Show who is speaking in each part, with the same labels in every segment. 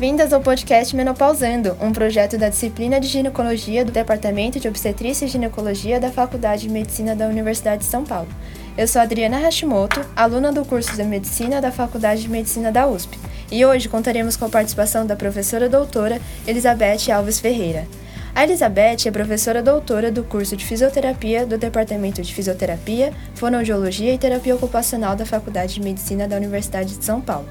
Speaker 1: boas-vindas ao podcast Menopausando, um projeto da disciplina de ginecologia do Departamento de Obstetrícia e Ginecologia da Faculdade de Medicina da Universidade de São Paulo. Eu sou Adriana Hashimoto, aluna do curso de Medicina da Faculdade de Medicina da USP, e hoje contaremos com a participação da professora doutora Elizabeth Alves Ferreira. A Elizabeth é professora doutora do curso de Fisioterapia do Departamento de Fisioterapia, Fonoaudiologia e Terapia Ocupacional da Faculdade de Medicina da Universidade de São Paulo.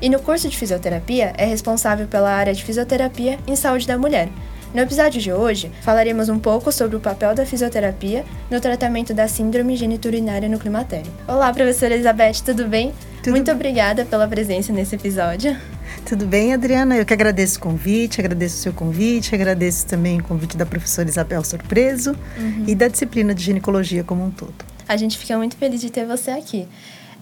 Speaker 1: E no curso de Fisioterapia é responsável pela área de Fisioterapia em Saúde da Mulher. No episódio de hoje, falaremos um pouco sobre o papel da fisioterapia no tratamento da síndrome geniturinária no climatério. Olá, professora Elizabeth, tudo bem? Tudo Muito obrigada pela presença nesse episódio.
Speaker 2: Tudo bem, Adriana? Eu que agradeço o convite, agradeço o seu convite, agradeço também o convite da professora Isabel Surpreso uhum. e da disciplina de ginecologia como um todo.
Speaker 1: A gente fica muito feliz de ter você aqui.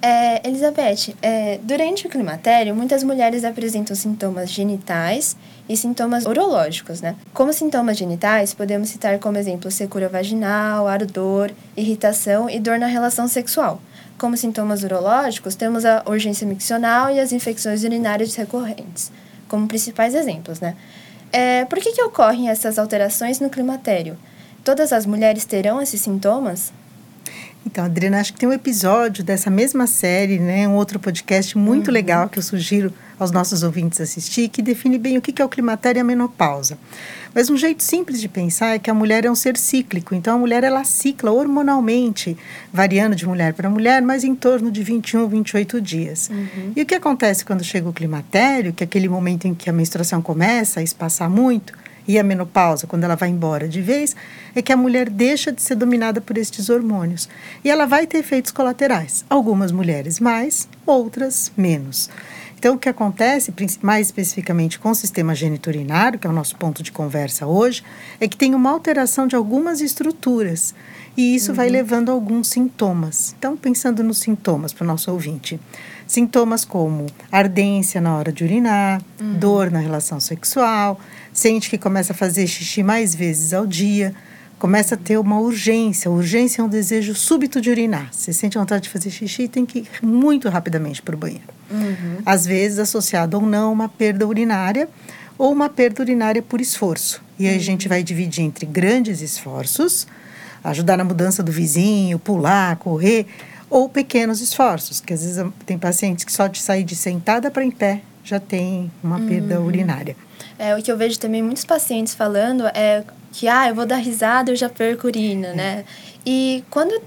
Speaker 1: É, Elizabeth, é, durante o climatério, muitas mulheres apresentam sintomas genitais e sintomas urológicos, né? Como sintomas genitais, podemos citar como exemplo secura vaginal, ardor, irritação e dor na relação sexual. Como sintomas urológicos, temos a urgência miccional e as infecções urinárias recorrentes, como principais exemplos, né? É, por que, que ocorrem essas alterações no climatério? Todas as mulheres terão esses sintomas?
Speaker 2: Então, Adriana, acho que tem um episódio dessa mesma série, né, um outro podcast muito uhum. legal que eu sugiro aos nossos ouvintes assistir, que define bem o que é o climatério e a menopausa. Mas um jeito simples de pensar é que a mulher é um ser cíclico, então a mulher ela cicla hormonalmente, variando de mulher para mulher, mas em torno de 21, 28 dias. Uhum. E o que acontece quando chega o climatério, que é aquele momento em que a menstruação começa a espaçar muito, e a menopausa, quando ela vai embora de vez, é que a mulher deixa de ser dominada por estes hormônios. E ela vai ter efeitos colaterais. Algumas mulheres mais, outras menos. Então, o que acontece, mais especificamente com o sistema geniturinário, que é o nosso ponto de conversa hoje, é que tem uma alteração de algumas estruturas. E isso uhum. vai levando a alguns sintomas. Então, pensando nos sintomas para o nosso ouvinte. Sintomas como ardência na hora de urinar, uhum. dor na relação sexual, sente que começa a fazer xixi mais vezes ao dia, começa a ter uma urgência. urgência é um desejo súbito de urinar. Você sente vontade de fazer xixi e tem que ir muito rapidamente para o banheiro. Uhum. Às vezes associado ou não uma perda urinária ou uma perda urinária por esforço. E aí uhum. a gente vai dividir entre grandes esforços, ajudar na mudança do vizinho, pular, correr, ou pequenos esforços, que às vezes tem pacientes que só de sair de sentada para em pé já tem uma perda uhum. urinária.
Speaker 1: É, o que eu vejo também muitos pacientes falando é que, ah, eu vou dar risada, eu já perco urina, né? E quando,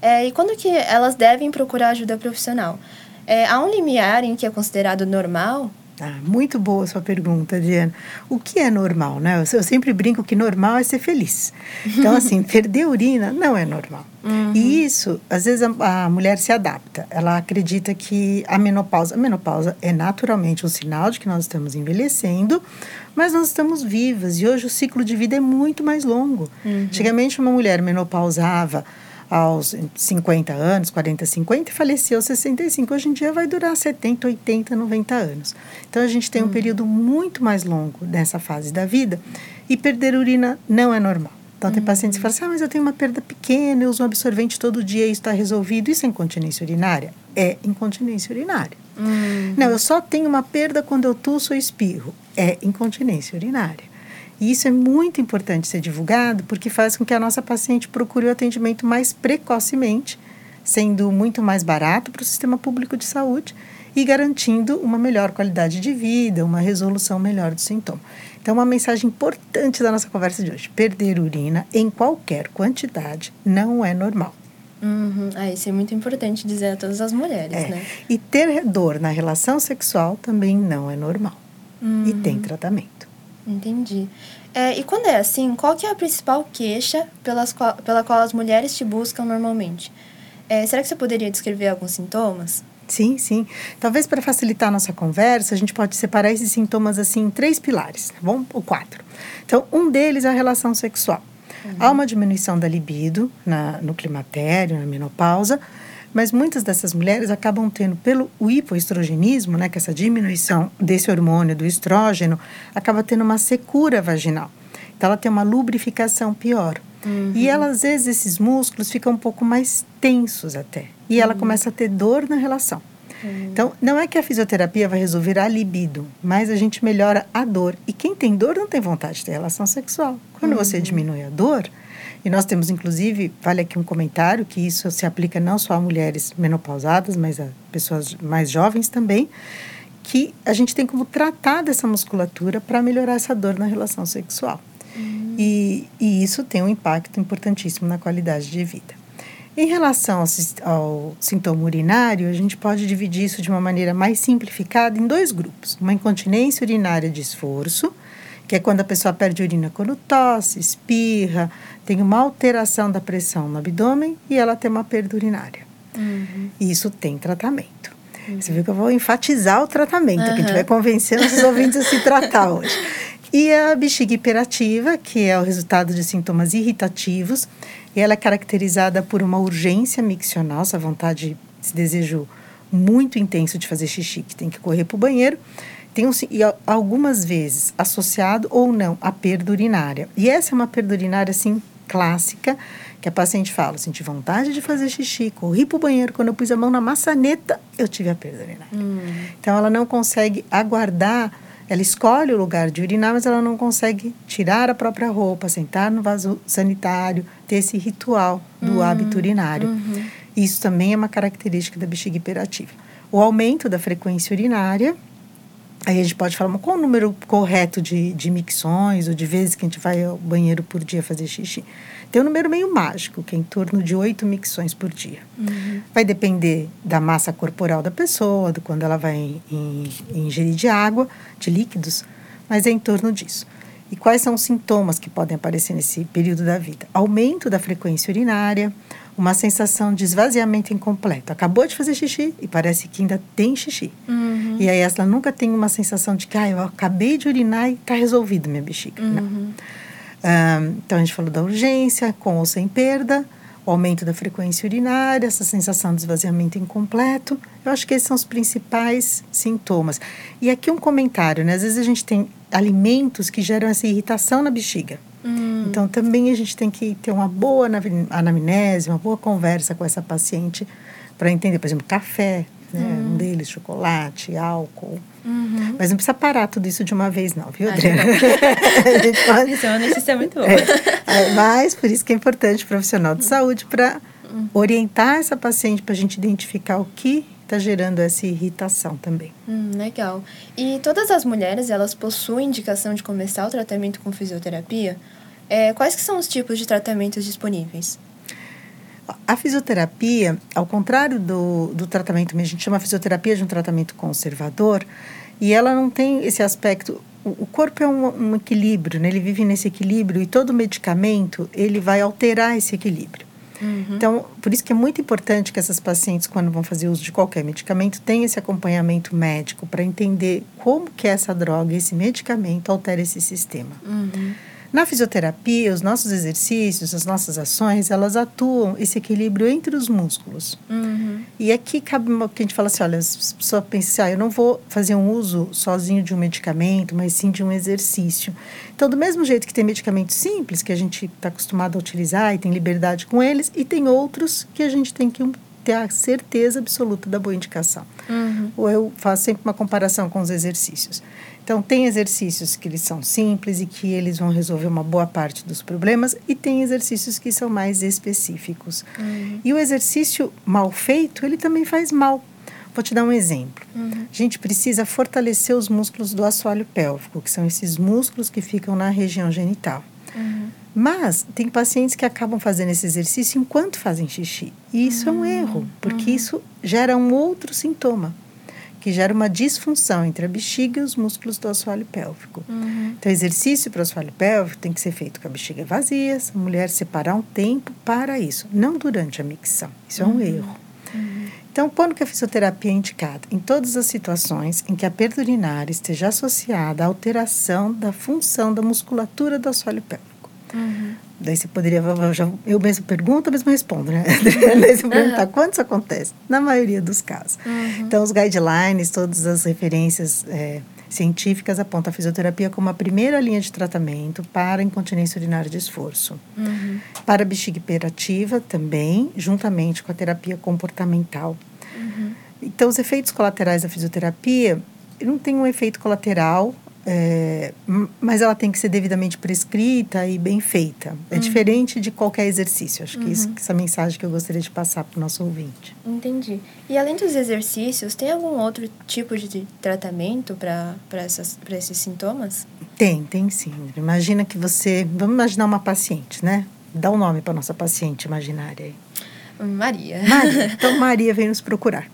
Speaker 1: é, e quando que elas devem procurar ajuda profissional? É, há um limiar em que é considerado normal
Speaker 2: ah, muito boa sua pergunta, Diana. O que é normal, né? Eu, sempre brinco que normal é ser feliz. Então, assim, perder urina não é normal. Uhum. E isso, às vezes, a, a, mulher se adapta. Ela acredita que a menopausa... A menopausa é naturalmente um sinal de que nós estamos envelhecendo, mas nós estamos vivas. E hoje o ciclo de vida é muito mais longo. Uhum. Antigamente, uma mulher menopausava aos 50 anos, 40, 50 e faleceu aos 65. Hoje em dia vai durar 70, 80, 90 anos. Então a gente tem um uhum. período muito mais longo nessa fase da vida e perder urina não é normal. Então tem uhum. pacientes que falam assim, ah, mas eu tenho uma perda pequena, eu uso um absorvente todo dia e está resolvido. Isso é incontinência urinária? É incontinência urinária. Uhum. Não, eu só tenho uma perda quando eu tuço ou espirro. É incontinência urinária. E isso é muito importante ser divulgado, porque faz com que a nossa paciente procure o atendimento mais precocemente, sendo muito mais barato para o sistema público de saúde e garantindo uma melhor qualidade de vida, uma resolução melhor do sintoma. Então, uma mensagem importante da nossa conversa de hoje: perder urina em qualquer quantidade não é normal.
Speaker 1: Uhum. Ah, isso é muito importante dizer a todas as mulheres, é. né?
Speaker 2: E ter dor na relação sexual também não é normal. Uhum. E tem tratamento.
Speaker 1: Entendi. É, e quando é assim, qual que é a principal queixa pelas qual, pela qual as mulheres te buscam normalmente? É, será que você poderia descrever alguns sintomas?
Speaker 2: Sim, sim. Talvez para facilitar a nossa conversa, a gente pode separar esses sintomas assim em três pilares, tá bom? Ou quatro. Então, um deles é a relação sexual. Uhum. Há uma diminuição da libido na, no climatério, na menopausa, mas muitas dessas mulheres acabam tendo, pelo hipoestrogenismo, né, que é essa diminuição desse hormônio, do estrógeno, acaba tendo uma secura vaginal. Então, ela tem uma lubrificação pior. Uhum. E ela, às vezes, esses músculos ficam um pouco mais tensos até. E ela uhum. começa a ter dor na relação. Uhum. Então, não é que a fisioterapia vai resolver a libido, mas a gente melhora a dor. E quem tem dor não tem vontade de ter relação sexual. Quando uhum. você diminui a dor, e nós temos, inclusive, vale aqui um comentário, que isso se aplica não só a mulheres menopausadas, mas a pessoas mais jovens também, que a gente tem como tratar dessa musculatura para melhorar essa dor na relação sexual. Uhum. E, e isso tem um impacto importantíssimo na qualidade de vida. Em relação ao, ao, sintoma urinário, a gente pode dividir isso de uma maneira mais simplificada em dois grupos: uma incontinência urinária de esforço, que é quando a pessoa perde urina quando tosse, espirra, tem uma alteração da pressão no abdômen e ela tem uma perda urinária. Uhum. Isso tem tratamento. Uhum. Você viu que eu vou enfatizar o tratamento, uhum. que a gente vai convencer os ouvintes a se tratar hoje. E a bexiga hiperativa, que é o resultado de sintomas irritativos, e ela é caracterizada por uma urgência miccional, essa vontade, esse desejo muito intenso de fazer xixi, que tem que correr para o banheiro. Tem um, e algumas vezes associado ou não à perda urinária. E essa é uma perda urinária, assim, clássica, que a paciente fala, senti vontade de fazer xixi, corri para o banheiro, quando eu pus a mão na maçaneta, eu tive a perda urinária. Hum. Então, ela não consegue aguardar ela escolhe o lugar de urinar, mas ela não consegue tirar a própria roupa, sentar no vaso sanitário, ter esse ritual do uhum. hábito urinário. Uhum. Isso também é uma característica da bexiga hiperativa. O aumento da frequência urinária, aí a gente pode falar, mas qual o número correto de, de micções ou de vezes que a gente vai ao banheiro por dia fazer xixi? Tem um número meio mágico, que é em torno de oito micções por dia. Uhum. Vai depender da massa corporal da pessoa, do quando ela vai ingerir de água, de líquidos, mas é em torno disso. E quais são os sintomas que podem aparecer nesse período da vida? Aumento da frequência urinária, uma sensação de esvaziamento incompleto. Acabou de fazer xixi e parece que ainda tem xixi. Uhum. E aí ela nunca tem uma sensação de que ah, eu acabei de urinar e está resolvido minha bexiga. Uhum. Não então, a gente falou da urgência, com ou sem perda, o aumento da frequência urinária, essa sensação de esvaziamento incompleto. Eu acho que esses são os principais sintomas. E aqui um comentário, né? Às vezes a gente tem alimentos que geram essa irritação na bexiga. Hum. Então, também a gente tem que ter uma boa anamnese, uma boa conversa com essa paciente para entender, por exemplo, café, né? Hum. Um deles, chocolate, álcool. Uhum. Mas não precisa parar tudo isso de uma vez, não, viu, Adriana?
Speaker 1: pode... Isso é uma notícia muito boa.
Speaker 2: É, mas por isso que é importante o profissional de saúde para uhum. orientar essa paciente para a gente identificar o que está gerando essa irritação também.
Speaker 1: Hum, legal. E todas as mulheres, elas possuem indicação de começar o tratamento com fisioterapia? É, quais que são os tipos de tratamentos disponíveis?
Speaker 2: A fisioterapia, ao contrário do, do tratamento, a gente chama a fisioterapia de um tratamento conservador, e ela não tem esse aspecto. O, corpo é um, um equilíbrio, né? ele vive nesse equilíbrio, e todo medicamento ele vai alterar esse equilíbrio. Uhum. Então, por isso que é muito importante que essas pacientes, quando vão fazer uso de qualquer medicamento, tenham esse acompanhamento médico para entender como que essa droga, esse medicamento altera esse sistema. Uhum. Na fisioterapia, os nossos exercícios, as nossas ações, elas atuam esse equilíbrio entre os músculos. Uhum. E aqui cabe uma, que a gente fala assim, olha, a pessoa pensa assim, ah, eu não vou fazer um uso sozinho de um medicamento, mas sim de um exercício. Então, do mesmo jeito que tem medicamentos simples, que a gente está acostumado a utilizar e tem liberdade com eles, e tem outros que a gente tem que ter a certeza absoluta da boa indicação. Uhum. Ou eu faço sempre uma comparação com os exercícios. Então, tem exercícios que eles são simples e que eles vão resolver uma boa parte dos problemas, e tem exercícios que são mais específicos. Uhum. E o exercício mal feito, ele também faz mal. Vou te dar um exemplo. Uhum. A gente precisa fortalecer os músculos do assoalho pélvico, que são esses músculos que ficam na região genital. Uhum. Mas tem pacientes que acabam fazendo esse exercício enquanto fazem xixi. E isso é um erro, porque uhum. isso gera um outro sintoma que gera uma disfunção entre a bexiga e os músculos do assoalho pélvico. Uhum. Então, exercício para o assoalho pélvico tem que ser feito com a bexiga vazia, a mulher separar um tempo para isso, não durante a micção. Isso uhum. é um uhum. erro. Uhum. Então, quando que a fisioterapia é indicada? Em todas as situações em que a perda urinária esteja associada à alteração da função da musculatura do assoalho pélvico. Uhum. Daí você poderia, eu mesmo pergunto, eu mesmo respondo, né? Daí você perguntar quando isso acontece? Na maioria dos casos. Uhum. Então, os guidelines, todas as referências é, científicas apontam a fisioterapia como a primeira linha de tratamento para incontinência urinária de esforço. Uhum. Para bexiga hiperativa também, juntamente com a terapia comportamental. Uhum. Então, os efeitos colaterais da fisioterapia não tem um efeito colateral, é, mas ela tem que ser devidamente prescrita e bem feita. É uhum. diferente de qualquer exercício. Acho que, isso, uhum. essa mensagem que eu gostaria de passar para o nosso ouvinte.
Speaker 1: Entendi. E além dos exercícios, tem algum outro tipo de tratamento para esses sintomas?
Speaker 2: Tem, tem sim. Imagina que você. Vamos imaginar uma paciente, né? Dá um nome para nossa paciente imaginária aí.
Speaker 1: Maria.
Speaker 2: Maria. Então, Maria vem nos procurar.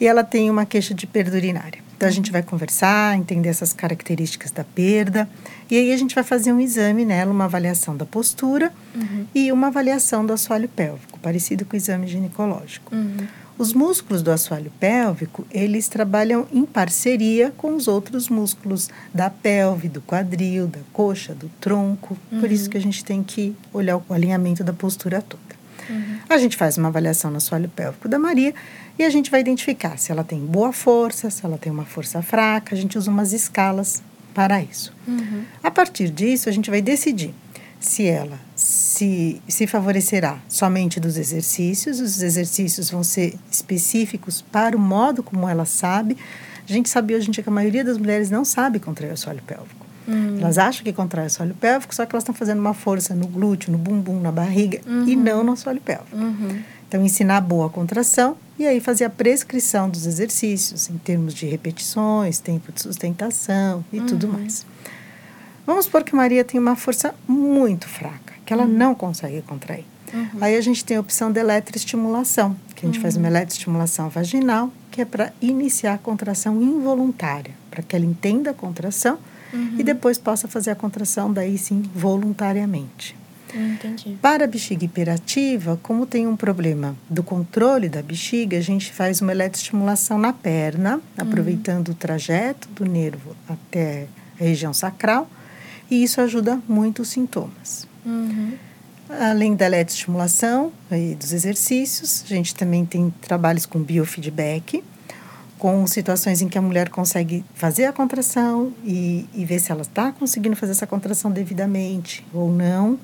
Speaker 2: E ela tem uma queixa de perda urinária. Então a gente vai conversar, entender essas características da perda. E aí a gente vai fazer um exame nela, uma avaliação da postura uhum. e uma avaliação do assoalho pélvico, parecido com o exame ginecológico. Uhum. Os músculos do assoalho pélvico, eles trabalham em parceria com os outros músculos da pelve, do quadril, da coxa, do tronco. Uhum. Por isso que a gente tem que olhar o alinhamento da postura toda. Uhum. A gente faz uma avaliação no assoalho pélvico da Maria e a gente vai identificar se ela tem boa força, se ela tem uma força fraca. A gente usa umas escalas para isso. Uhum. A partir disso, a gente vai decidir se ela se, se favorecerá somente dos exercícios, os exercícios vão ser específicos para o modo como ela sabe. A gente sabe hoje em dia que a maioria das mulheres não sabe contrair o assoalho pélvico. Uhum. Elas acham que contrai o assoalho pélvico, só que elas estão fazendo uma força no glúteo, no bumbum, na barriga uhum. e não no assoalho pélvico. Uhum. Então, ensinar boa contração e aí fazer a prescrição dos exercícios em termos de repetições, tempo de sustentação e uhum. tudo mais. Vamos supor que Maria tem uma força muito fraca, que ela uhum. não consegue contrair. Uhum. Aí a gente tem a opção de eletroestimulação, que a gente faz uma uhum. eletroestimulação vaginal, que é para iniciar a contração involuntária, para que ela entenda a contração e uhum. depois possa fazer a contração daí sim voluntariamente.
Speaker 1: Entendi.
Speaker 2: Para a bexiga hiperativa, como tem um problema do controle da bexiga, a gente faz uma eletroestimulação na perna, uhum. aproveitando o trajeto do nervo até a região sacral, e isso ajuda muito os sintomas. Uhum. Além da eletroestimulação e dos exercícios, a gente também tem trabalhos com biofeedback, com situações em que a mulher consegue fazer a contração e, e ver se ela está conseguindo fazer essa contração devidamente ou não,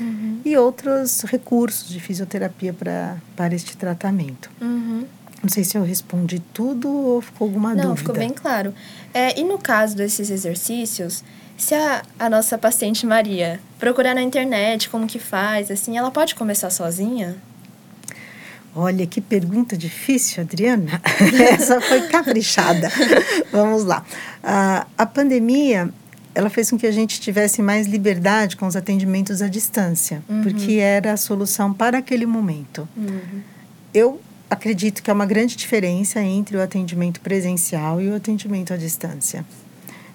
Speaker 2: uhum. e outros recursos de fisioterapia pra, para este tratamento. Uhum. Não sei se eu respondi tudo ou ficou alguma
Speaker 1: Não,
Speaker 2: dúvida.
Speaker 1: Não, ficou bem claro. É, e no caso desses exercícios, se a, a nossa paciente Maria procurar na internet como que faz, assim, ela pode começar sozinha?
Speaker 2: Olha, que pergunta difícil, Adriana. Essa foi caprichada. Vamos lá. A, a pandemia ela fez com que a gente tivesse mais liberdade com os atendimentos à distância, uhum. porque era a solução para aquele momento. Uhum. Eu acredito que há uma grande diferença entre o atendimento presencial e o atendimento à distância.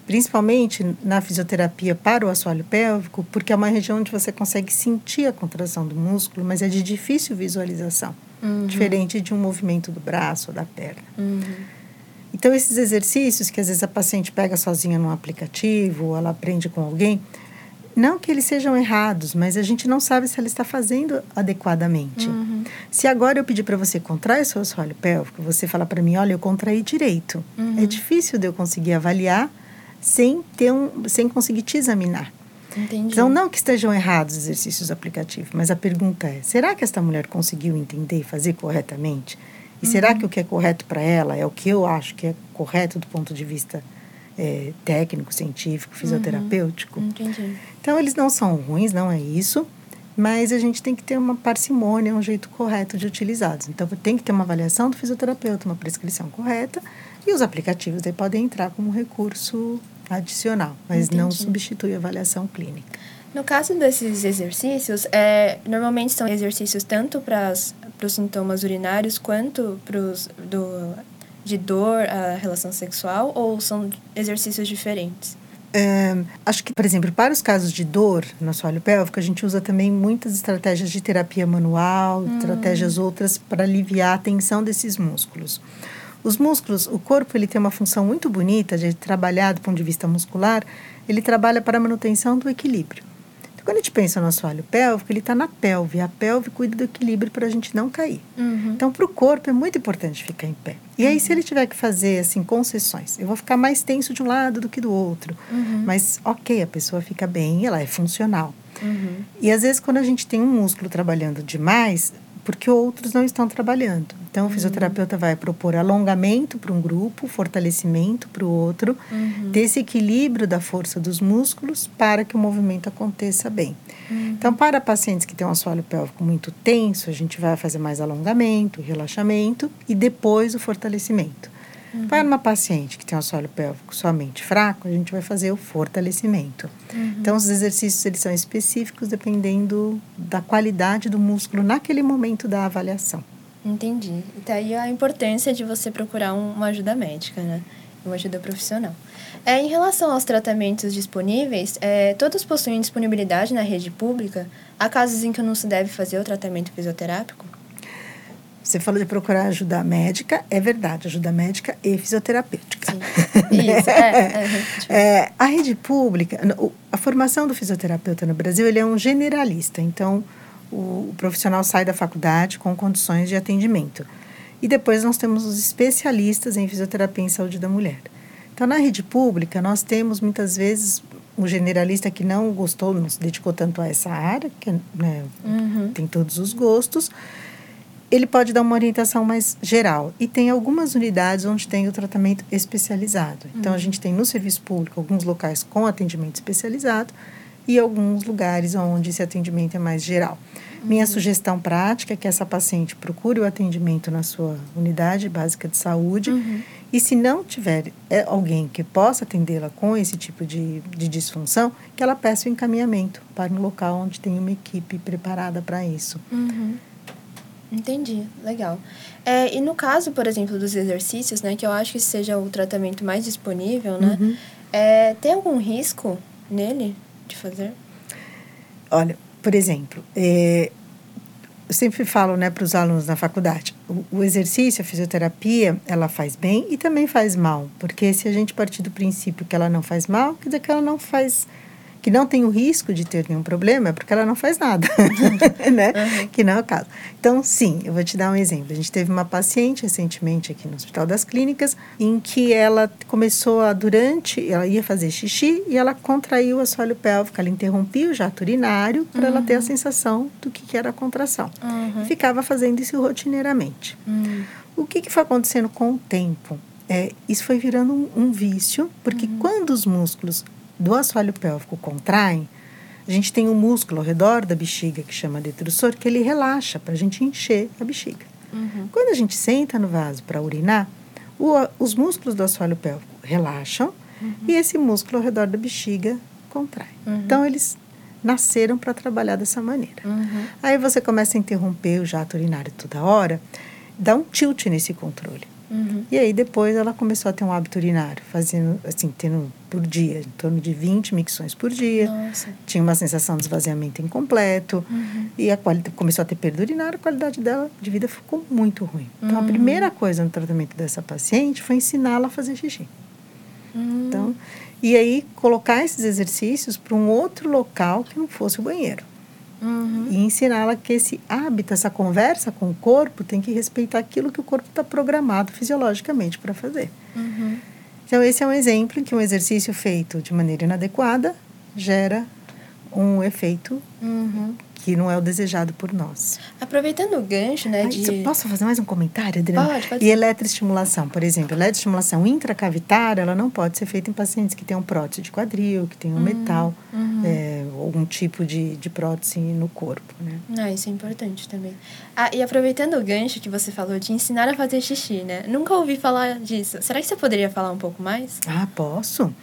Speaker 2: Principalmente na fisioterapia para o assoalho pélvico, porque é uma região onde você consegue sentir a contração do músculo, mas é de difícil visualização, uhum. diferente de um movimento do braço ou da perna. Uhum. Então, esses exercícios que às vezes a paciente pega sozinha num aplicativo, ou ela aprende com alguém, não que eles sejam errados, mas a gente não sabe se ela está fazendo adequadamente. Uhum. Se agora eu pedir para você contrair seu assoalho pélvico, você fala para mim, olha, eu contraí direito. Uhum. É difícil de eu conseguir avaliar sem, ter um, sem conseguir te examinar.
Speaker 1: Entendi.
Speaker 2: Então, não que estejam errados os exercícios aplicativos, mas a pergunta é, será que esta mulher conseguiu entender e fazer corretamente? E uhum. será que o que é correto para ela é o que eu acho que é correto do ponto de vista é, técnico, científico, uhum. fisioterapêutico?
Speaker 1: Uhum. Entendi.
Speaker 2: Então, eles não são ruins, não é isso. Mas a gente tem que ter uma parcimônia, um jeito correto de utilizá-los. Então, tem que ter uma avaliação do fisioterapeuta, uma prescrição correta. E os aplicativos aí podem entrar como recurso adicional, mas Entendi. não substitui a avaliação clínica.
Speaker 1: No caso desses exercícios, é, normalmente são exercícios tanto para os sintomas urinários quanto para os de dor, a relação sexual, ou são exercícios diferentes?
Speaker 2: É, acho que, por exemplo, para os casos de dor no assoalho pélvico, a gente usa também muitas estratégias de terapia manual, hum. estratégias outras para aliviar a tensão desses músculos. Os músculos, o corpo, ele tem uma função muito bonita de trabalhar do ponto de vista muscular, ele trabalha para a manutenção do equilíbrio. Quando a gente pensa no assoalho pélvico, ele está na pelve. A pelve cuida do equilíbrio para a gente não cair. Uhum. Então, para o corpo é muito importante ficar em pé. E uhum. aí, se ele tiver que fazer assim concessões, eu vou ficar mais tenso de um lado do que do outro. Uhum. Mas, ok, a pessoa fica bem, ela é funcional. Uhum. E às vezes, quando a gente tem um músculo trabalhando demais, porque outros não estão trabalhando. Então, o fisioterapeuta vai propor alongamento para um grupo, fortalecimento para o outro, uhum. desse equilíbrio da força dos músculos para que o movimento aconteça bem. Uhum. Então, para pacientes que têm um assoalho pélvico muito tenso, a gente vai fazer mais alongamento, relaxamento e depois o fortalecimento. Uhum. Para uma paciente que tem um assoalho pélvico somente fraco, a gente vai fazer o fortalecimento. Uhum. Então, os exercícios eles são específicos dependendo da qualidade do músculo naquele momento da avaliação.
Speaker 1: Entendi. E tá aí a importância de você procurar um, uma ajuda médica, né? Uma ajuda profissional. É, em relação aos tratamentos disponíveis, é, todos possuem disponibilidade na rede pública? Há casos em que não se deve fazer o tratamento fisioterápico?
Speaker 2: Você falou de procurar ajuda médica, é verdade, ajuda médica e fisioterapêutica. Sim.
Speaker 1: Isso, é,
Speaker 2: é, é, A rede pública, a formação do fisioterapeuta no Brasil, ele é um generalista, então o, o profissional sai da faculdade com condições de atendimento. E depois nós temos os especialistas em fisioterapia em saúde da mulher. Então, na rede pública, nós temos muitas vezes um generalista que não gostou, não se dedicou tanto a essa área, que né, uhum. tem todos os gostos, ele pode dar uma orientação mais geral. E tem algumas unidades onde tem o tratamento especializado. Então, a uhum. gente tem no serviço público alguns locais com atendimento especializado e alguns lugares onde esse atendimento é mais geral. Uhum. Minha sugestão prática é que essa paciente procure o atendimento na sua unidade básica de saúde. Uhum. E se não tiver é, alguém que possa atendê-la com esse tipo de, de disfunção, que ela peça o encaminhamento para um local onde tem uma equipe preparada para isso.
Speaker 1: Uhum. Entendi, legal. É, e no caso, por exemplo, dos exercícios, né, que eu acho que seja o tratamento mais disponível, né, uhum. é, tem algum risco nele de fazer?
Speaker 2: Olha, por exemplo, é, eu sempre falo né, para os alunos na faculdade, o, o, exercício, a fisioterapia, ela faz bem e também faz mal, porque se a gente partir do princípio que ela não faz mal, quer dizer que ela não faz que não tem o risco de ter nenhum problema é porque ela não faz nada, né? Uhum. Que não é o caso. Então, sim, eu vou te dar um exemplo. A gente teve uma paciente recentemente aqui no Hospital das Clínicas em que ela começou a, durante, ela ia fazer xixi e ela contraiu o assoalho pélvico, ela interrompia o jato urinário para uhum. ela ter a uhum. sensação do que, que era a contração. Uhum. Ficava fazendo isso rotineiramente. Uhum. O que, que foi acontecendo com o tempo? É, isso foi virando um, um vício, porque uhum. quando os músculos do assoalho pélvico contraem, a gente tem um músculo ao redor da bexiga que chama detrusor, que ele relaxa para a gente encher a bexiga. Uhum. Quando a gente senta no vaso para urinar, o, os músculos do assoalho pélvico relaxam uhum. e esse músculo ao redor da bexiga contrai. Uhum. Então, eles nasceram para trabalhar dessa maneira. Uhum. Aí você começa a interromper o jato urinário toda hora, dá um tilt nesse controle. Uhum. E aí depois ela começou a ter um hábito urinário, fazendo assim, tendo por dia, em torno de 20 micções por dia. Nossa. Tinha uma sensação de esvaziamento incompleto. Uhum. E a qualidade, começou a ter perda urinária, a qualidade dela de vida ficou muito ruim. Então, uhum. a primeira coisa no tratamento dessa paciente foi ensiná-la a fazer xixi. Uhum. Então, e aí colocar esses exercícios para um outro local que não fosse o banheiro. Uhum. E ensiná-la que esse hábito, essa conversa com o corpo, tem que respeitar aquilo que o corpo está programado fisiologicamente para fazer. Uhum. Então, esse é um exemplo em que um exercício feito de maneira inadequada gera um efeito uhum que não é o desejado por nós.
Speaker 1: Aproveitando o gancho, né, Ai, de...
Speaker 2: Posso fazer mais um comentário, Adriana?
Speaker 1: Pode, pode.
Speaker 2: E eletroestimulação, por exemplo, eletroestimulação intracavitária, ela não pode ser feita em pacientes que tenham prótese de quadril, que tenham uhum, metal, uhum. É, algum tipo de, de prótese no corpo, né?
Speaker 1: Ah, isso é importante também. Ah, e aproveitando o gancho que você falou de ensinar a fazer xixi, né? Nunca ouvi falar disso. Será que você poderia falar um pouco mais?
Speaker 2: Ah, posso.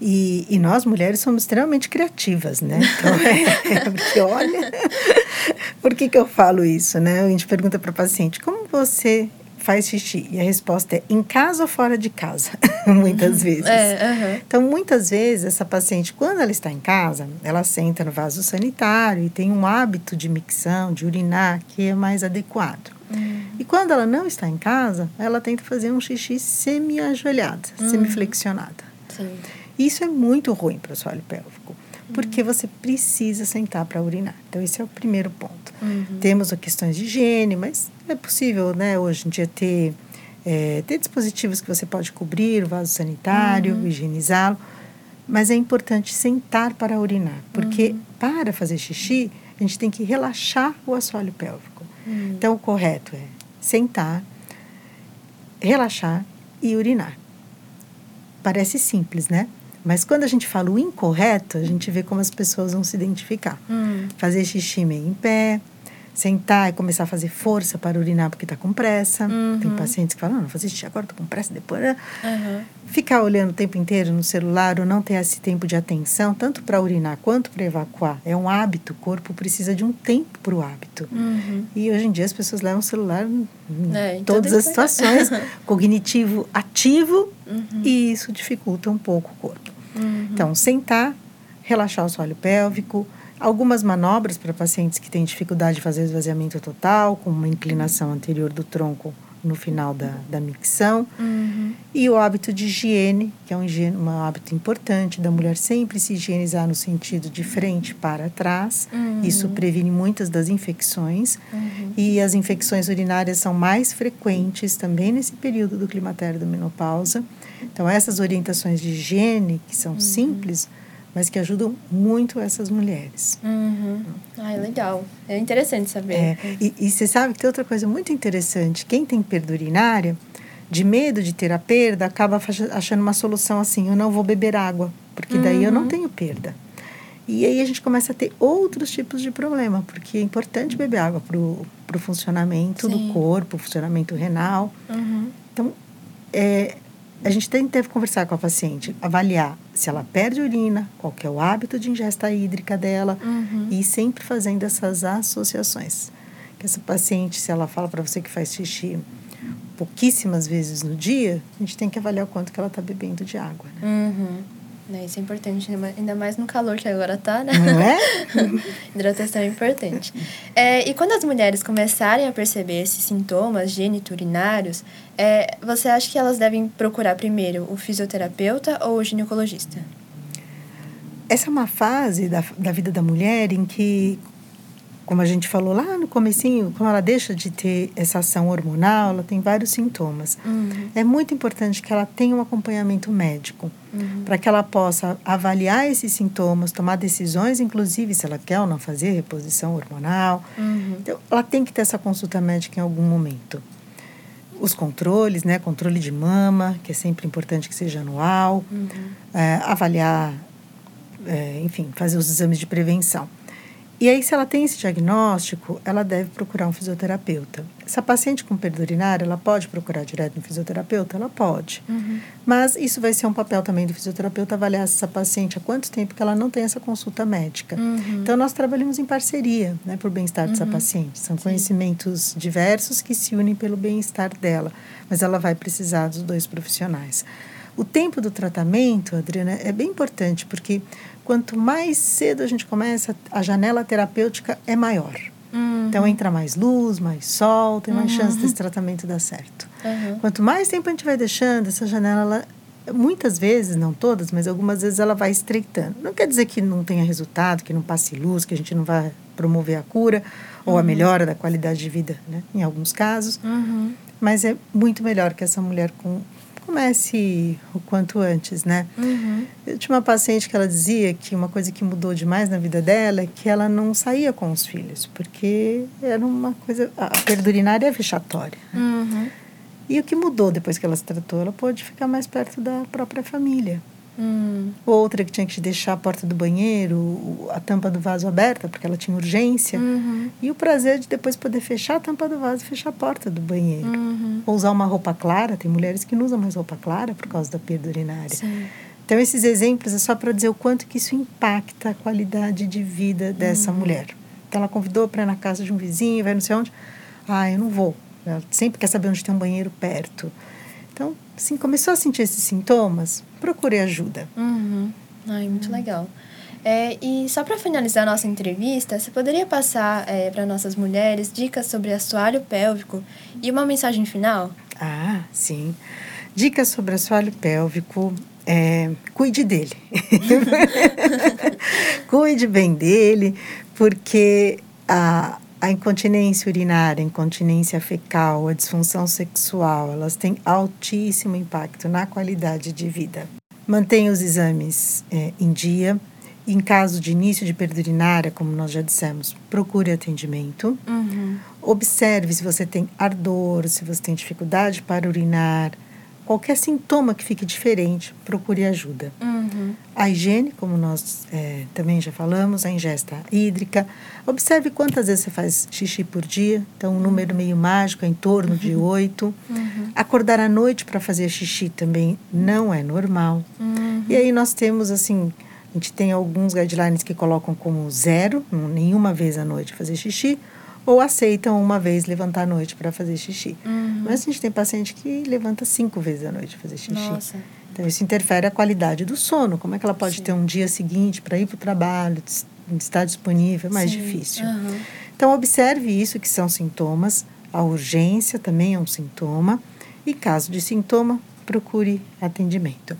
Speaker 2: E, e nós, mulheres, somos extremamente criativas, né? Então, é, porque olha... Por que, que eu falo isso, né? A gente pergunta para o paciente, como você faz xixi? E a resposta é em casa ou fora de casa, muitas uhum. vezes. É, uhum. Então, muitas vezes, essa paciente, quando ela está em casa, ela senta no vaso sanitário e tem um hábito de micção, de urinar, que é mais adequado. Uhum. E quando ela não está em casa, ela tenta fazer um xixi semi-ajoelhada, uhum. semi-flexionada. Isso é muito ruim para o assoalho pélvico porque você precisa sentar para urinar. Então, esse é o primeiro ponto. Uhum. Temos questões de higiene, mas é possível, né, hoje em dia, ter, é, ter dispositivos que você pode cobrir o vaso sanitário, uhum. higienizá-lo, mas é importante sentar para urinar, porque uhum. para fazer xixi, a gente tem que relaxar o assoalho pélvico. Hum. Então, o correto é sentar, relaxar e urinar. Parece simples, né? Mas quando a gente fala o incorreto, a gente vê como as pessoas vão se identificar. Hum. Fazer xixi meio em pé, sentar e começar a fazer força para urinar porque está com pressa. Uhum. Tem pacientes que falam, não, vou fazer xixi agora, estou com pressa, depois... Uhum. Ficar olhando o tempo inteiro no celular ou não ter esse tempo de atenção, tanto para urinar quanto para evacuar, é um hábito. O corpo precisa de um tempo para o hábito. Uhum. E hoje em dia as pessoas levam o celular em é, em todas as situações, cognitivo ativo, uhum. e isso dificulta um pouco o corpo. Uhum. Então, sentar, relaxar o solo pélvico, algumas manobras para pacientes que têm dificuldade de fazer esvaziamento total, com uma inclinação anterior do tronco no final da, da micção. Uhum. E o hábito de higiene, que é um, higiene, um hábito importante da mulher sempre se higienizar no sentido de frente para trás. Uhum. Isso previne muitas das infecções. Uhum. E as infecções urinárias são mais frequentes também nesse período do climatério da menopausa. Então, essas orientações de higiene, que são uhum. simples, mas que ajudam muito essas mulheres.
Speaker 1: Uhum. Ai, legal. É interessante saber.
Speaker 2: É. E, e você sabe que tem outra coisa muito interessante. Quem tem perda urinária, de medo de ter a perda, acaba achando uma solução assim: eu não vou beber água, porque daí uhum. eu não uhum. tenho perda. E aí a gente começa a ter outros tipos de problema, porque é importante beber água para o funcionamento Sim. do corpo, funcionamento renal. Uhum. Então, é, a gente tem que conversar com a paciente, avaliar se ela perde urina, qual é o hábito de ingesta hídrica dela uhum. e sempre fazendo essas associações. Que essa paciente, se ela fala para você que faz xixi pouquíssimas vezes no dia, a gente tem que avaliar o quanto que ela está bebendo de água. Né?
Speaker 1: Uhum. Né? Isso é importante, ainda mais no calor que agora tá, né?
Speaker 2: Não é?
Speaker 1: Hidratação é importante. É, e quando as mulheres começarem a perceber esses sintomas geniturinários, é, você acha que elas devem procurar primeiro o fisioterapeuta ou o ginecologista?
Speaker 2: Essa é uma fase da, da vida da mulher em que como a gente falou lá no comecinho, como ela deixa de ter essa ação hormonal, ela tem vários sintomas. Uhum. É muito importante que ela tenha um acompanhamento médico, uhum. para que ela possa avaliar esses sintomas, tomar decisões, inclusive se ela quer ou não fazer reposição hormonal. Uhum. Então, ela tem que ter essa consulta médica em algum momento. Os controles, né? Controle de mama, que é sempre importante que seja anual. É, avaliar, é, enfim, fazer os exames de prevenção. E aí, se ela tem esse diagnóstico, ela deve procurar um fisioterapeuta. Essa paciente com perda urinária, ela pode procurar direto no fisioterapeuta? Ela pode. Uhum. Mas isso vai ser um papel também do fisioterapeuta avaliar essa paciente há quanto tempo que ela não tem essa consulta médica. Uhum. Então, nós trabalhamos em parceria né, por bem-estar dessa uhum. paciente. São Sim. conhecimentos diversos que se unem pelo bem-estar dela. Mas ela vai precisar dos dois profissionais. O tempo do tratamento, Adriana, é bem importante, porque quanto mais cedo a gente começa, a janela terapêutica é maior. Uhum. Então entra mais luz, mais sol, tem mais uhum. chance desse tratamento dar certo. Uhum. Quanto mais tempo a gente vai deixando, essa janela, ela, muitas vezes, não todas, mas algumas vezes ela vai estreitando. Não quer dizer que não tenha resultado, que não passe luz, que a gente não vai promover a cura ou a uhum. melhora da qualidade de vida, né? em alguns casos. Uhum. Mas é muito melhor que essa mulher com comece o quanto antes, né? Uhum. Eu tinha uma paciente que ela dizia que uma coisa que mudou demais na vida dela é que ela não saía com os filhos, porque era uma coisa. A perda urinária é vexatória. Né? Uhum. E o que mudou depois que ela se tratou? Ela pôde ficar mais perto da própria família. Hum. Outra que tinha que deixar a porta do banheiro, a tampa do vaso aberta, porque ela tinha urgência. Uhum. E o prazer de depois poder fechar a tampa do vaso e fechar a porta do banheiro. Uhum. Ou usar uma roupa clara. Tem mulheres que não usam mais roupa clara por causa da perda urinária. Sim. Então, esses exemplos é só para dizer o quanto que isso impacta a qualidade de vida dessa uhum. mulher. Então, ela convidou para ir na casa de um vizinho, vai não sei onde. Ah, eu não vou. Ela sempre quer saber onde tem um banheiro perto. Então, assim, começou a sentir esses sintomas, procure ajuda.
Speaker 1: Uhum. Ai, muito uhum. legal. É, e só para finalizar a nossa entrevista, você poderia passar é, para nossas mulheres dicas sobre assoalho pélvico e uma mensagem final?
Speaker 2: Ah, sim. Dicas sobre assoalho pélvico. É, cuide dele. cuide bem dele, porque a, a incontinência urinária, a incontinência fecal, a disfunção sexual, elas têm altíssimo impacto na qualidade de vida. Mantenha os exames é, em dia. Em caso de início de perda urinária, como nós já dissemos, procure atendimento. Uhum. Observe se você tem ardor, se você tem dificuldade para urinar, qualquer sintoma que fique diferente, procure ajuda.
Speaker 1: Uhum.
Speaker 2: A higiene, como nós é, também já falamos, a ingesta hídrica. Observe quantas vezes você faz xixi por dia. Então, um número meio mágico é em torno de
Speaker 1: Uhum.
Speaker 2: oito.
Speaker 1: Uhum.
Speaker 2: Acordar à noite para fazer xixi também não é normal.
Speaker 1: Uhum.
Speaker 2: E aí nós temos, assim, a gente tem alguns guidelines que colocam como zero, nenhuma vez à noite fazer xixi, ou aceitam uma vez levantar à noite para fazer xixi.
Speaker 1: Uhum.
Speaker 2: Mas a gente tem paciente que levanta cinco vezes à noite fazer xixi.
Speaker 1: Nossa.
Speaker 2: Então, isso interfere a qualidade do sono. Como é que ela pode
Speaker 1: Sim.
Speaker 2: ter um dia seguinte para ir para o trabalho, estar disponível? É mais
Speaker 1: Sim.
Speaker 2: difícil.
Speaker 1: Uhum.
Speaker 2: Então, observe isso, que são sintomas. A urgência também é um sintoma. E, caso de sintoma, procure atendimento.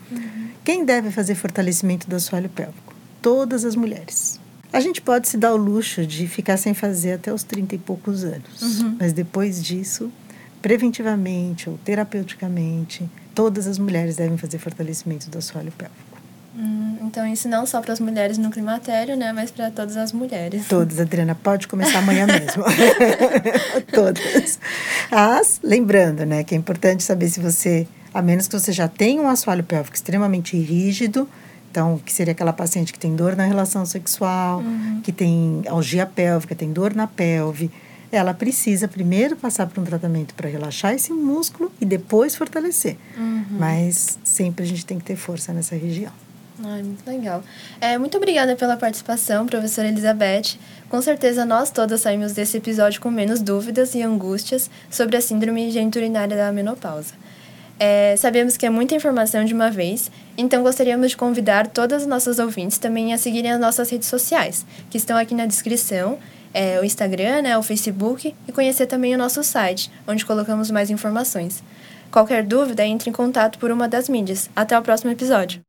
Speaker 2: Quem deve fazer fortalecimento do assoalho pélvico? Todas as mulheres. A gente pode se dar o luxo de ficar sem fazer até os 30 e poucos anos.
Speaker 1: Uhum.
Speaker 2: Mas depois disso, preventivamente ou terapeuticamente, todas as mulheres devem fazer fortalecimento do assoalho pélvico.
Speaker 1: Hum, então, isso não só para as mulheres no climatério, né? Mas para todas as mulheres.
Speaker 2: Todas, Adriana, pode começar amanhã mesmo. Todas. Mas, lembrando, né, que é importante saber se você, a menos que você já tenha um assoalho pélvico extremamente rígido, então, que seria aquela paciente que tem dor na relação sexual,
Speaker 1: Uhum.
Speaker 2: que tem algia pélvica, tem dor na pelve, ela precisa primeiro passar por um tratamento para relaxar esse músculo e depois fortalecer.
Speaker 1: Uhum.
Speaker 2: Mas sempre a gente tem que ter força nessa região.
Speaker 1: Ai, muito legal. É, muito obrigada pela participação, professora Elizabeth. Com certeza nós todas saímos desse episódio com menos dúvidas e angústias sobre a síndrome geniturinária da menopausa. É, sabemos que é muita informação de uma vez, então gostaríamos de convidar todas as nossas ouvintes também a seguirem as nossas redes sociais, que estão aqui na descrição, é, o Instagram, né, o Facebook, e conhecer também o nosso site, onde colocamos mais informações. Qualquer dúvida, entre em contato por uma das mídias. Até o próximo episódio.